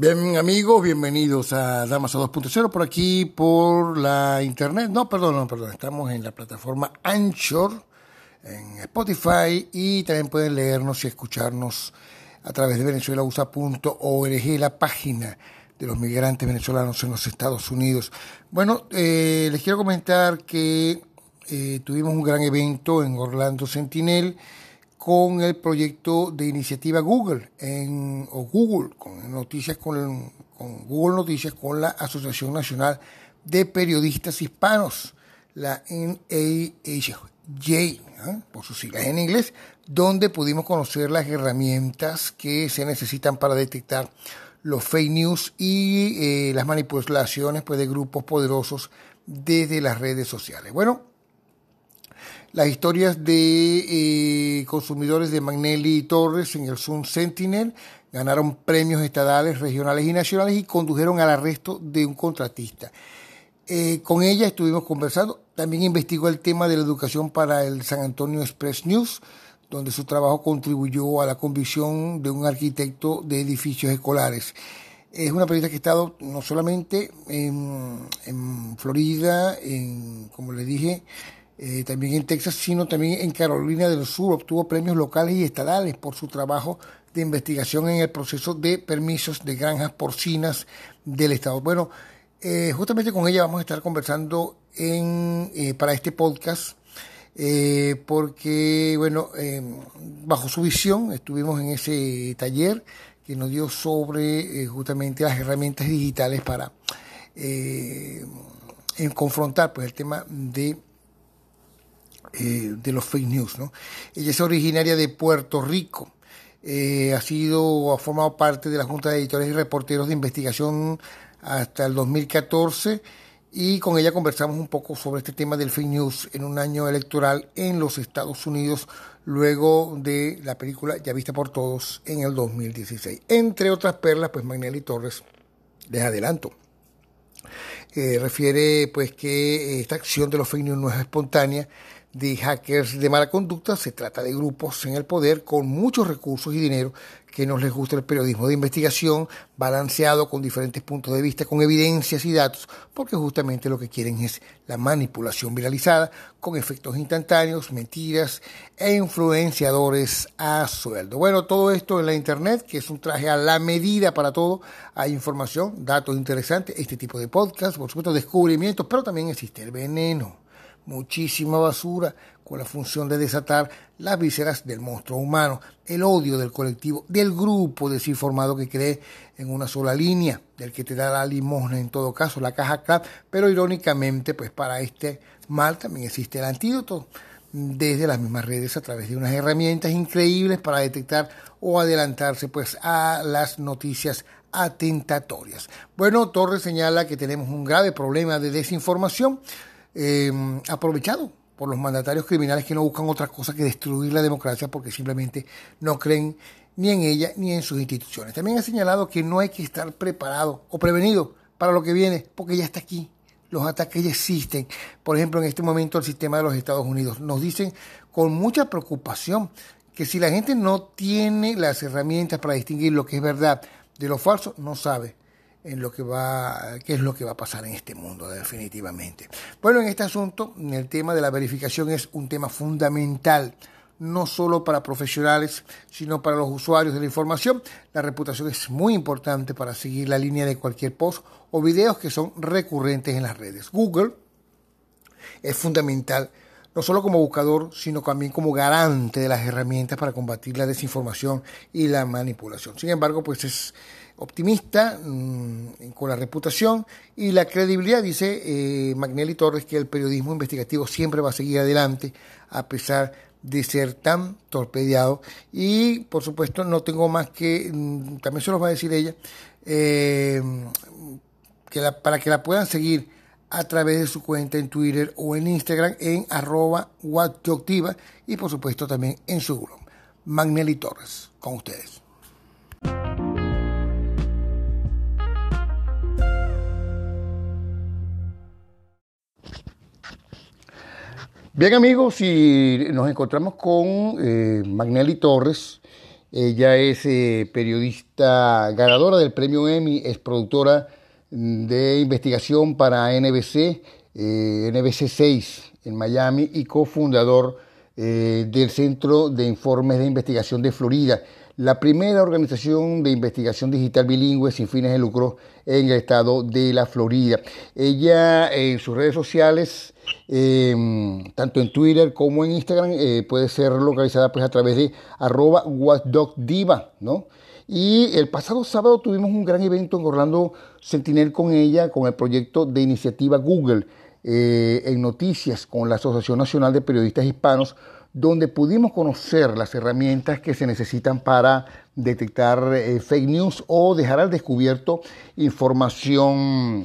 Bien amigos, bienvenidos a Damas a 2.0 por aquí por la internet. No, perdón, no, perdón, estamos en la plataforma Anchor, en Spotify y también pueden leernos y escucharnos a través de venezuelausa.org, la página de los migrantes venezolanos en los Estados Unidos. Bueno, eh, les quiero comentar que eh, tuvimos un gran evento en Orlando Sentinel con el proyecto de iniciativa Google en, o Google con noticias con, Google Noticias con la Asociación Nacional de Periodistas Hispanos, la ¿eh? por sus siglas en inglés, donde pudimos conocer las herramientas que se necesitan para detectar los fake news y eh, las manipulaciones pues, de grupos poderosos desde las redes sociales. Bueno, las historias de eh, consumidores de Magnelli y Torres en el Sun Sentinel ganaron premios estadales, regionales y nacionales y condujeron al arresto de un contratista. Eh, con ella estuvimos conversando. También investigó el tema de la educación para el San Antonio Express News, donde su trabajo contribuyó a la convicción de un arquitecto de edificios escolares. Es una periodista que ha estado no solamente en, Florida, en, como le dije, eh, también en Texas, sino también en Carolina del Sur. Obtuvo premios locales y estatales por su trabajo de investigación en el proceso de permisos de granjas porcinas del Estado. Bueno, eh, justamente con ella vamos a estar conversando en, eh, para este podcast. porque, bueno, bajo su visión estuvimos en ese taller que nos dio sobre justamente las herramientas digitales para confrontar pues, el tema de eh, de los fake news. ¿no? Ella es originaria de Puerto Rico. Eh, ha sido, ha formado parte de la Junta de Editores y Reporteros de Investigación hasta el 2014 y con ella conversamos un poco sobre este tema del fake news en un año electoral en los Estados Unidos luego de la película Ya vista por todos en el 2016. Entre otras perlas, pues Magnelli Torres, les adelanto, eh, refiere pues que esta acción de los fake news no es espontánea, de hackers de mala conducta, se trata de grupos en el poder con muchos recursos y dinero que nos les gusta el periodismo de investigación balanceado con diferentes puntos de vista, con evidencias y datos, porque justamente lo que quieren es la manipulación viralizada con efectos instantáneos, mentiras e influenciadores a sueldo. Bueno, todo esto en la internet, que es un traje a la medida para todo, hay información, datos interesantes, este tipo de podcast, por supuesto descubrimientos, pero también existe el veneno muchísima basura con la función de desatar las vísceras del monstruo humano, el odio del colectivo, del grupo desinformado que cree en una sola línea, del que te da la limosna en todo caso, la caja clap, pero irónicamente, pues para este mal también existe el antídoto desde las mismas redes a través de unas herramientas increíbles para detectar o adelantarse pues a las noticias atentatorias. Bueno, Torres señala que tenemos un grave problema de desinformación eh, aprovechado por los mandatarios criminales que no buscan otra cosa que destruir la democracia porque simplemente no creen ni en ella ni en sus instituciones. También ha señalado que no hay que estar preparado o prevenido para lo que viene porque ya está aquí. Los ataques ya existen. Por ejemplo, en este momento el sistema de los Estados Unidos nos dicen con mucha preocupación que si la gente no tiene las herramientas para distinguir lo que es verdad de lo falso, no sabe en lo que va, qué es lo que va a pasar en este mundo, definitivamente. Bueno, en este asunto, el tema de la verificación es un tema fundamental, no solo para profesionales, sino para los usuarios de la información. La reputación es muy importante para seguir la línea de cualquier post o videos que son recurrentes en las redes. Google es fundamental no solo como buscador, sino también como garante de las herramientas para combatir la desinformación y la manipulación. Sin embargo, pues es optimista mm, con la reputación y la credibilidad, dice eh, Magnelli Torres, que el periodismo investigativo siempre va a seguir adelante a pesar de ser tan torpedeado. Y por supuesto no tengo más que, mm, también se los va a decir ella, eh, que para que la puedan seguir a través de su cuenta en Twitter o en Instagram en arroba y por supuesto también en su blog. Magnelli Torres. Con ustedes. Bien amigos, y nos encontramos con eh, Magnelli Torres. Ella es eh, periodista ganadora del premio Emmy, es productora de investigación para NBC, eh, NBC 6 en Miami y cofundador eh, del Centro de Informes de Investigación de Florida, la primera organización de investigación digital bilingüe sin fines de lucro en el estado de la Florida. Ella en sus redes sociales Em, tanto en Twitter como en Instagram, eh, puede ser localizada pues a través de arroba ¿no? Y el pasado sábado tuvimos un gran evento en Orlando Sentinel con ella, con el proyecto de iniciativa Google eh, en noticias con la Asociación Nacional de Periodistas Hispanos, donde pudimos conocer las herramientas que se necesitan para detectar eh, fake news o dejar al descubierto información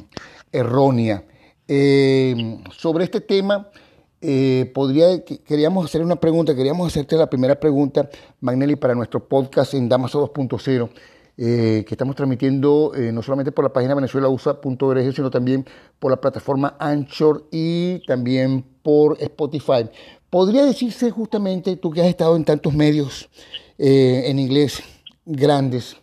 errónea. Eh, sobre este tema, eh, podría, queríamos hacer una pregunta, queríamos hacerte la primera pregunta, Magnelli, para nuestro podcast en Damaso 2.0, eh, que estamos transmitiendo no solamente por la página venezuelausa.org, sino también por la plataforma Anchor y también por Spotify. ¿Podría decirse justamente, tú que has estado en tantos medios en inglés grandes,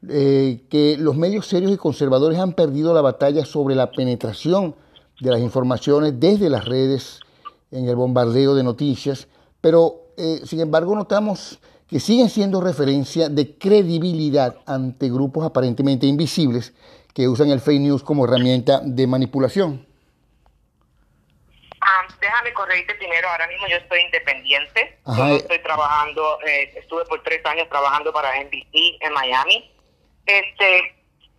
que los medios serios y conservadores han perdido la batalla sobre la penetración de las informaciones desde las redes en el bombardeo de noticias, pero eh, sin embargo notamos que siguen siendo referencia de credibilidad ante grupos aparentemente invisibles que usan el fake news como herramienta de manipulación. Ah, déjame corregirte primero, ahora mismo yo estoy independiente, yo eh. estoy trabajando, eh, estuve por tres años trabajando para NBC en Miami. Este,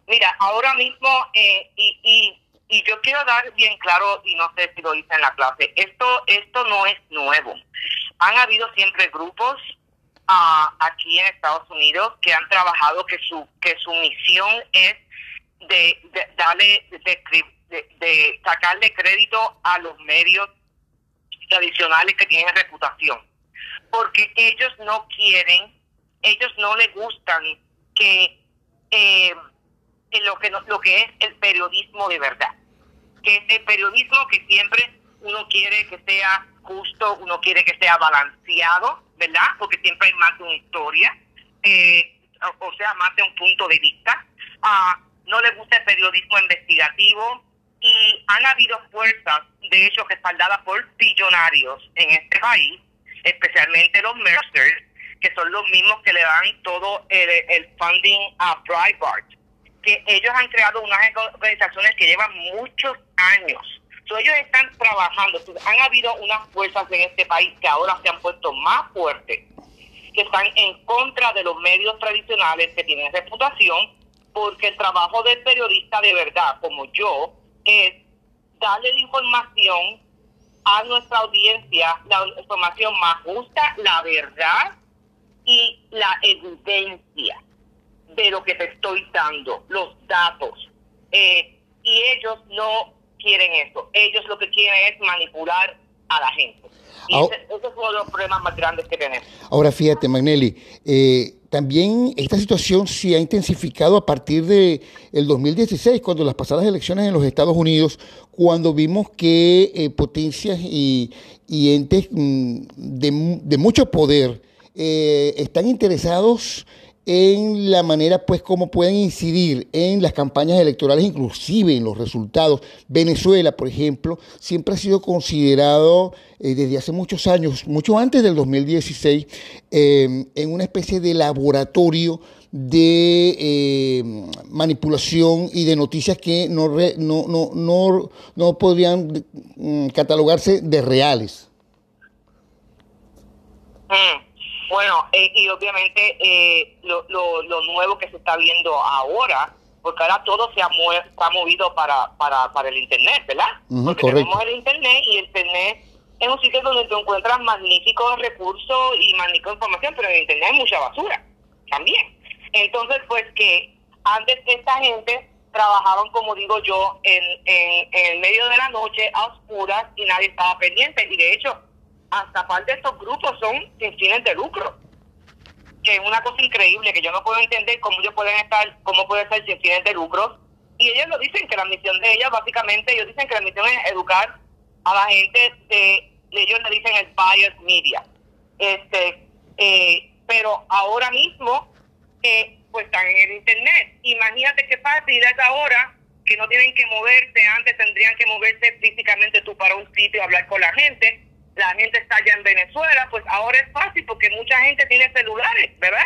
mira, ahora mismo, y, y y yo quiero dar bien claro, y no sé si lo hice en la clase, esto, esto no es nuevo. Han habido siempre grupos uh, aquí en Estados Unidos que han trabajado que su, que su misión es de, darle, de, de, sacarle crédito a los medios tradicionales que tienen reputación. Porque ellos no quieren, ellos no les gustan que... Eh, lo que, lo que es el periodismo de verdad. Que es el periodismo que siempre uno quiere que sea justo, uno quiere que sea balanceado, ¿verdad? Porque siempre hay más de una historia, eh, o sea, más de un punto de vista. Ah, no le gusta el periodismo investigativo y han habido fuerzas, de hecho, respaldadas por billonarios en este país, especialmente los Mercers, que son los mismos que le dan todo el, el funding a Breitbart que ellos han creado unas organizaciones que llevan muchos años. ellos están trabajando. han habido unas fuerzas en este país que ahora se han puesto más fuertes, que están en contra de los medios tradicionales que tienen reputación, porque el trabajo del periodista de verdad, como yo, es darle la información a nuestra audiencia, la información más justa, la verdad y la evidencia de lo que te estoy dando, los datos. Eh, y ellos no quieren eso. Ellos lo que quieren es manipular a la gente. Y ese, es uno de los problemas más grandes que tenemos. Ahora fíjate, Magnelli, eh, también esta situación se ha intensificado a partir de el 2016, cuando las pasadas elecciones en los Estados Unidos, cuando vimos que eh, potencias y, entes mm, de, de, mucho poder están interesados en la manera pues como pueden incidir en las campañas electorales, inclusive en los resultados. Venezuela, por ejemplo, siempre ha sido considerado eh, desde hace muchos años, mucho antes del 2016, eh, en una especie de laboratorio de eh, manipulación y de noticias que no, no, no, no, no podrían mm, catalogarse de reales. Mm. Bueno, eh, y obviamente eh, lo, lo, nuevo que se está viendo ahora, porque ahora todo se ha, movido para, para, para el Internet, ¿verdad? porque tenemos el Internet y el Internet es un sitio donde tú encuentras magníficos recursos y magnífica información, pero en el Internet hay mucha basura también. Entonces, pues que antes esta gente trabajaban, como digo yo, en, en, en el medio de la noche a oscuras y nadie estaba pendiente. Y de hecho, hasta parte de estos grupos son sin fines de lucro. que es una cosa increíble, que yo no puedo entender cómo ellos pueden estar, cómo puede ser sin fines de lucro. Y ellos lo dicen que la misión de ellos, básicamente, ellos dicen que la misión es educar a la gente de, ellos le dicen el bias media. Este, eh, pero ahora mismo, eh, pues están en el internet. Imagínate qué fácil es ahora que no tienen que moverse, antes tendrían que moverse físicamente tú para un sitio, hablar con la gente. La gente está allá en Venezuela, pues ahora es fácil porque mucha gente tiene celulares, ¿verdad?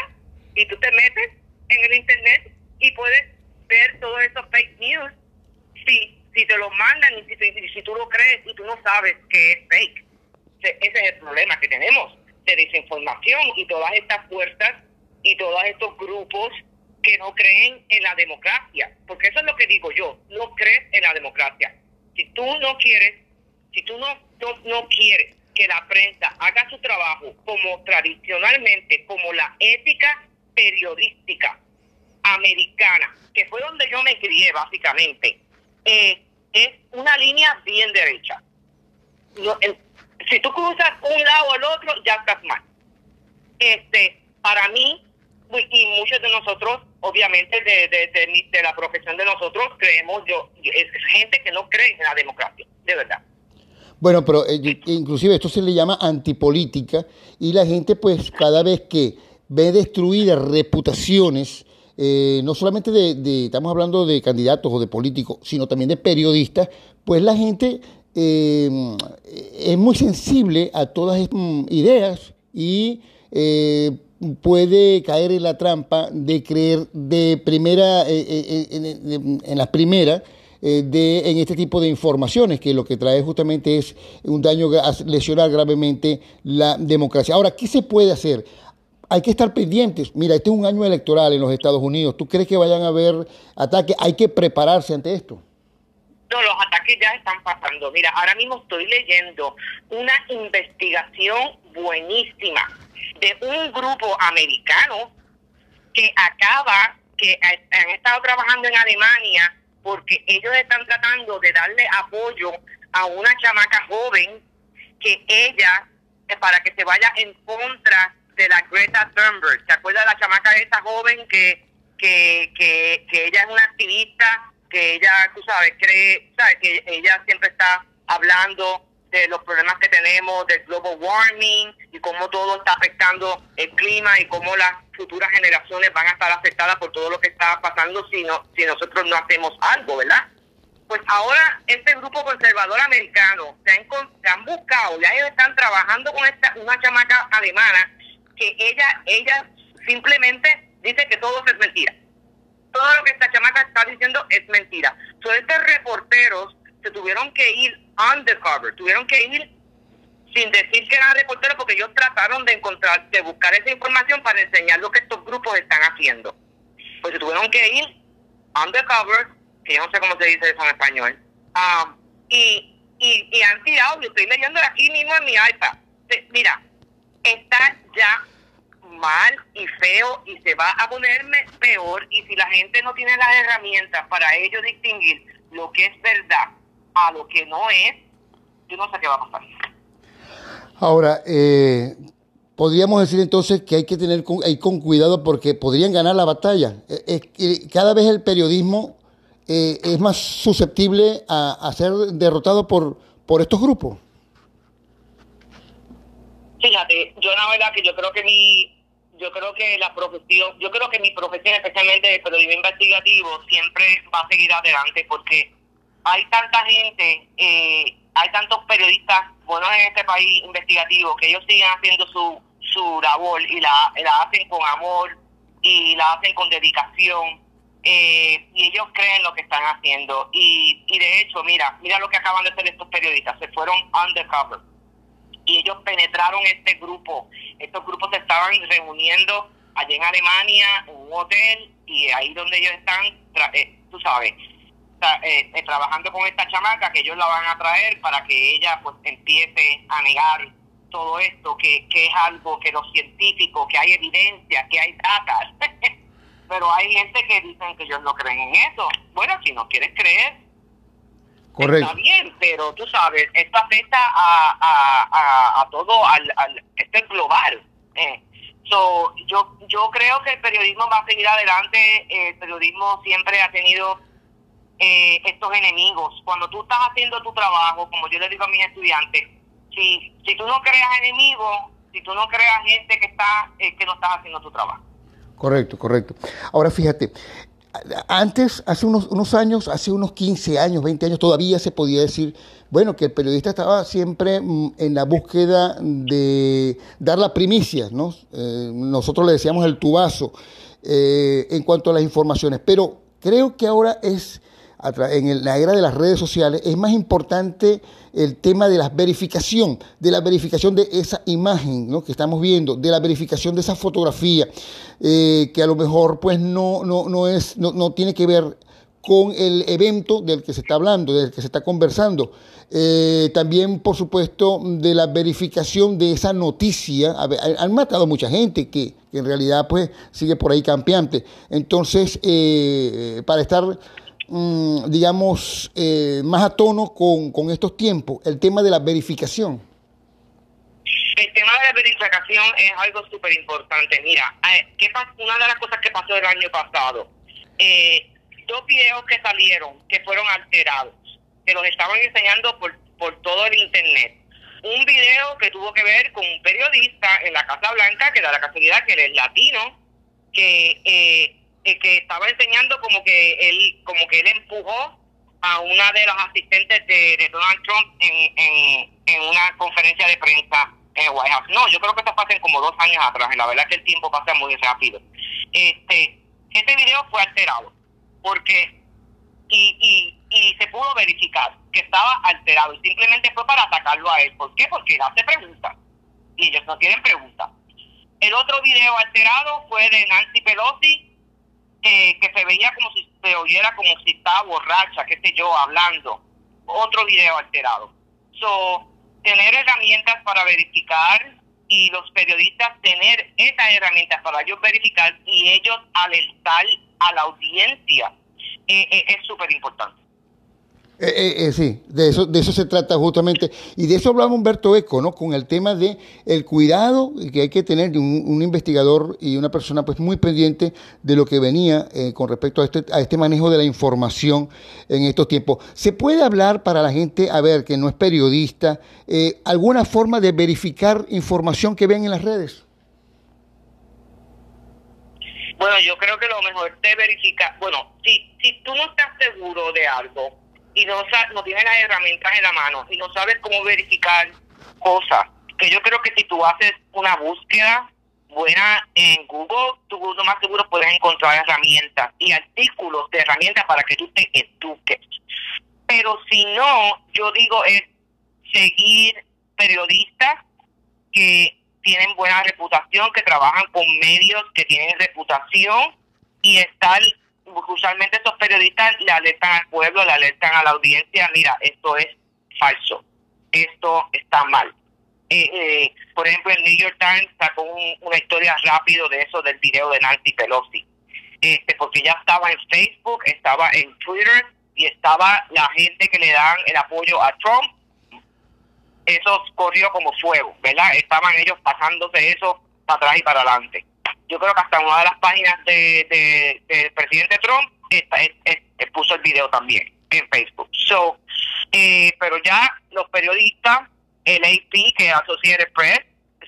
Y tú te metes en el internet y puedes ver todos esos fake news si, si te lo mandan y si, si tú lo crees y tú no sabes que es fake. Ese es el problema que tenemos de desinformación y todas estas fuerzas y todos estos grupos que no creen en la democracia, porque eso es lo que digo yo, no crees en la democracia. Si tú no quieres, si tú no, no, quieres que la prensa haga su trabajo como tradicionalmente, como la ética periodística americana, que fue donde yo me crié básicamente, eh, es una línea bien derecha. si tú cruzas un lado al otro, ya estás mal. Este, para mí, y muchos de nosotros, obviamente, de, de, la profesión de nosotros, creemos, yo, es gente que no cree en la democracia, de verdad. Bueno, pero eh, inclusive esto se le llama antipolítica y la gente pues cada vez que ve destruidas reputaciones, eh, no solamente de, estamos hablando de candidatos o de políticos, sino también de periodistas, pues la gente eh, es muy sensible a todas estas ideas y puede caer en la trampa de creer de primera, eh, eh, eh, en, las primeras, de, en este tipo de informaciones, que lo que trae justamente es un daño, lesionar gravemente la democracia. Ahora, ¿qué se puede hacer? Hay que estar pendientes. Mira, este es un año electoral en los Estados Unidos. ¿Tú crees que vayan a haber ataques? Hay que prepararse ante esto. No, los ataques ya están pasando. Mira, ahora mismo estoy leyendo una investigación buenísima de un grupo americano que acaba, que han estado trabajando en Alemania porque ellos están tratando de darle apoyo a una chamaca joven que ella, eh, para que se vaya en contra de la Greta Thunberg. ¿Se acuerda de la chamaca de esa joven que, que, que, que ella es una activista, que ella, tú sabes, cree, sabes, que ella siempre está hablando de los problemas que tenemos del global warming y cómo todo está afectando el clima y cómo las futuras generaciones van a estar afectadas por todo lo que está pasando si no si nosotros no hacemos algo, ¿verdad? Pues ahora este grupo conservador americano se han, se han buscado, ya ellos están trabajando con esta una chamaca alemana que ella ella simplemente dice que todo es mentira. Todo lo que esta chamaca está diciendo es mentira. Son estos reporteros se tuvieron que ir undercover, tuvieron que ir sin decir que eran reporteros porque ellos trataron de encontrar, de buscar esa información para enseñar lo que estos grupos están haciendo. Pues se tuvieron que ir undercover, que yo no sé cómo se dice eso en español, um, y, y, han tirado, yo estoy leyendo aquí mismo en mi iPad. Mira, está ya mal y feo y se va a ponerme peor y si la gente no tiene las herramientas para ello distinguir lo que es verdad a lo que no es, yo no sé qué va a pasar. Ahora, eh, podríamos decir entonces que hay que tener con, con cuidado porque podrían ganar la batalla. Eh, cada vez el periodismo eh, es más susceptible a, ser derrotado por, por estos grupos. Fíjate, yo la verdad que yo creo que mi yo creo que la profesión, yo creo que mi profesión, especialmente de periodismo investigativo, siempre va a seguir adelante porque hay tanta gente, eh, hay tantos periodistas buenos en este país investigativo que ellos siguen haciendo su, su labor y la, la hacen con amor y la hacen con dedicación eh, y ellos creen lo que están haciendo. Y, y de hecho mira mira lo que acaban de hacer estos periodistas se fueron undercover. Y ellos penetraron este grupo. Estos grupos se estaban reuniendo allí en Alemania en un hotel y ahí donde ellos están eh, tú sabes eh, eh, trabajando con esta chamaca que ellos la van a traer para que ella pues empiece a negar todo esto, que, que es algo que los científicos, que hay evidencia, que hay datos. Pero hay gente que dicen que ellos no creen en eso. Bueno, si no quieres creer, está bien, pero tú sabes, esto afecta a, a, a, todo, al, al, esto es global. Eh. So, yo, yo creo que el periodismo va a seguir adelante. El periodismo siempre ha tenido eh, estos enemigos. Cuando tú estás haciendo tu trabajo, como yo le digo a mis estudiantes, si, si tú no creas enemigos, si tú no creas gente que está que no estás haciendo tu trabajo. Correcto, correcto. Ahora fíjate, antes, hace unos, unos años, hace unos 15 años, 20 años, todavía se podía decir, bueno, que el periodista estaba siempre mm, en la búsqueda de dar la primicia, ¿no? Eh, nosotros le decíamos el tubazo eh, en cuanto a las informaciones, pero creo que ahora es en la era de las redes sociales, es más importante el tema de la verificación, de la verificación de esa imagen que estamos viendo, de la verificación de esa fotografía, eh, que a lo mejor pues no, no, no, es, no, no tiene que ver con el evento del que se está hablando, del que se está conversando. Eh, también, por supuesto, de la verificación de esa noticia. Han matado mucha gente que, en realidad pues sigue por ahí campeante. Entonces, eh, para estar digamos, eh, más a tono con, con estos tiempos, el tema de la verificación? El tema de la verificación es algo súper importante. Mira, eh, ¿qué una de las cosas que pasó el año pasado, eh, dos videos que salieron que fueron alterados, que los estaban enseñando por, por todo el Internet. Un video que tuvo que ver con un periodista en la Casa Blanca, que da la casualidad que él es latino, que eh, que estaba enseñando como que él como que él empujó a una de las asistentes de, Donald Trump en, en, una conferencia de prensa en White House. No, yo creo que esto pasa como dos años atrás y la verdad es que el tiempo pasa muy rápido. Este, este video fue alterado porque y, y, y se pudo verificar que estaba alterado y simplemente fue para atacarlo a él. ¿Por qué? Porque él hace preguntas y ellos no tienen preguntas. El otro video alterado fue de Nancy Pelosi que se veía como si se oyera como si estaba borracha, qué sé yo, hablando. Otro video alterado. So, tener herramientas para verificar y los periodistas tener esas herramientas para ellos verificar y ellos alertar a la audiencia eh, eh, es súper importante. Eh, eh, eh, sí, de eso, de eso se trata justamente. Y de eso hablaba Humberto Eco, ¿no? Con el tema de el cuidado que hay que tener de un, investigador y una persona pues muy pendiente de lo que venía eh, con respecto a este, a este manejo de la información en estos tiempos. ¿Se puede hablar para la gente, a ver, que no es periodista, alguna forma de verificar información que ven en las redes? Bueno, yo creo que lo mejor es verificar, bueno, si, si tú no estás seguro de algo, y no, no tienes las herramientas en la mano y no sabes cómo verificar cosas, que yo creo que si tú haces una búsqueda buena en Google, tú lo más seguro puedes encontrar herramientas y artículos de herramientas para que tú te eduques. Pero si no, yo digo es seguir periodistas que tienen buena reputación, que trabajan con medios que tienen reputación y estar usualmente estos periodistas le alertan al pueblo, le alertan a la audiencia, mira, esto es falso, esto está mal. Eh, eh, por ejemplo, el New York Times sacó una historia rápido de eso del video de Nancy Pelosi, este, porque ya estaba en Facebook, estaba en Twitter y estaba la gente que le dan el apoyo a Trump. Eso corrió como fuego, ¿verdad? Estaban ellos pasándose eso para atrás y para adelante yo creo que hasta una de las páginas de, del presidente Trump puso el video también en Facebook. So, eh, pero ya los periodistas, el AP, que es Associated Press,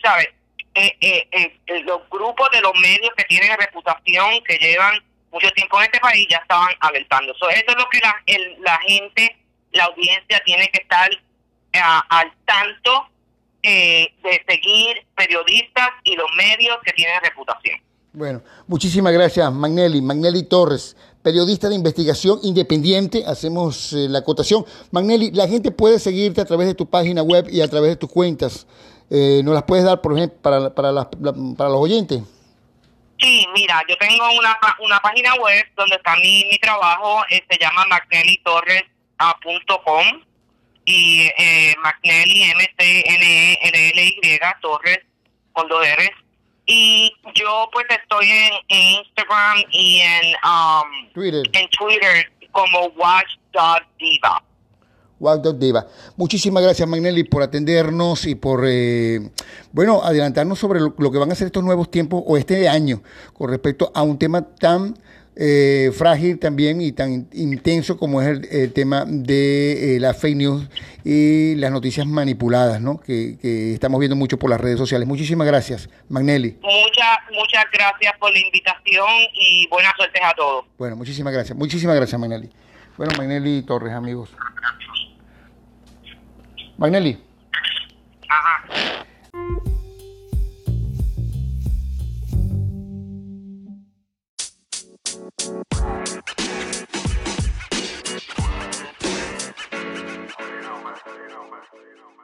¿sabes? Eh, eh, los grupos de los medios que tienen reputación, que llevan mucho tiempo en este país, ya estaban alertando. eso es lo que la, la gente, la audiencia tiene que estar al tanto eh, de seguir periodistas y los medios que tienen reputación. Bueno, muchísimas gracias, Magnelli. Magnelli Torres, periodista de investigación independiente. Hacemos eh, la acotación. Magnelli, la gente puede seguirte a través de tu página web y a través de tus cuentas. Eh, ¿Nos las puedes dar, por ejemplo, para, para, para los oyentes? Sí, mira, yo tengo una, una página web donde está mi, mi trabajo, se llama magnellitorres.com y eh, M-C-N-E-L-L-Y, Torres, con dos. Y yo pues estoy en, Instagram y en, um, Twitter. en Twitter como watch.diva. Deva. Muchísimas gracias, Magnelli, por atendernos y por, eh, bueno, adelantarnos sobre lo, que van a ser estos nuevos tiempos o este año con respecto a un tema tan eh, frágil también y tan intenso como es el, tema de eh, la fake news y las noticias manipuladas, ¿no? Que, que, estamos viendo mucho por las redes sociales. Muchísimas gracias, Magnelli. Muchas, muchas gracias por la invitación y buenas suertes a todos. Bueno, muchísimas gracias. Muchísimas gracias, Magnelli. Bueno, Magnelli Torres, amigos. Magnelli. Ajá. You know, man. You.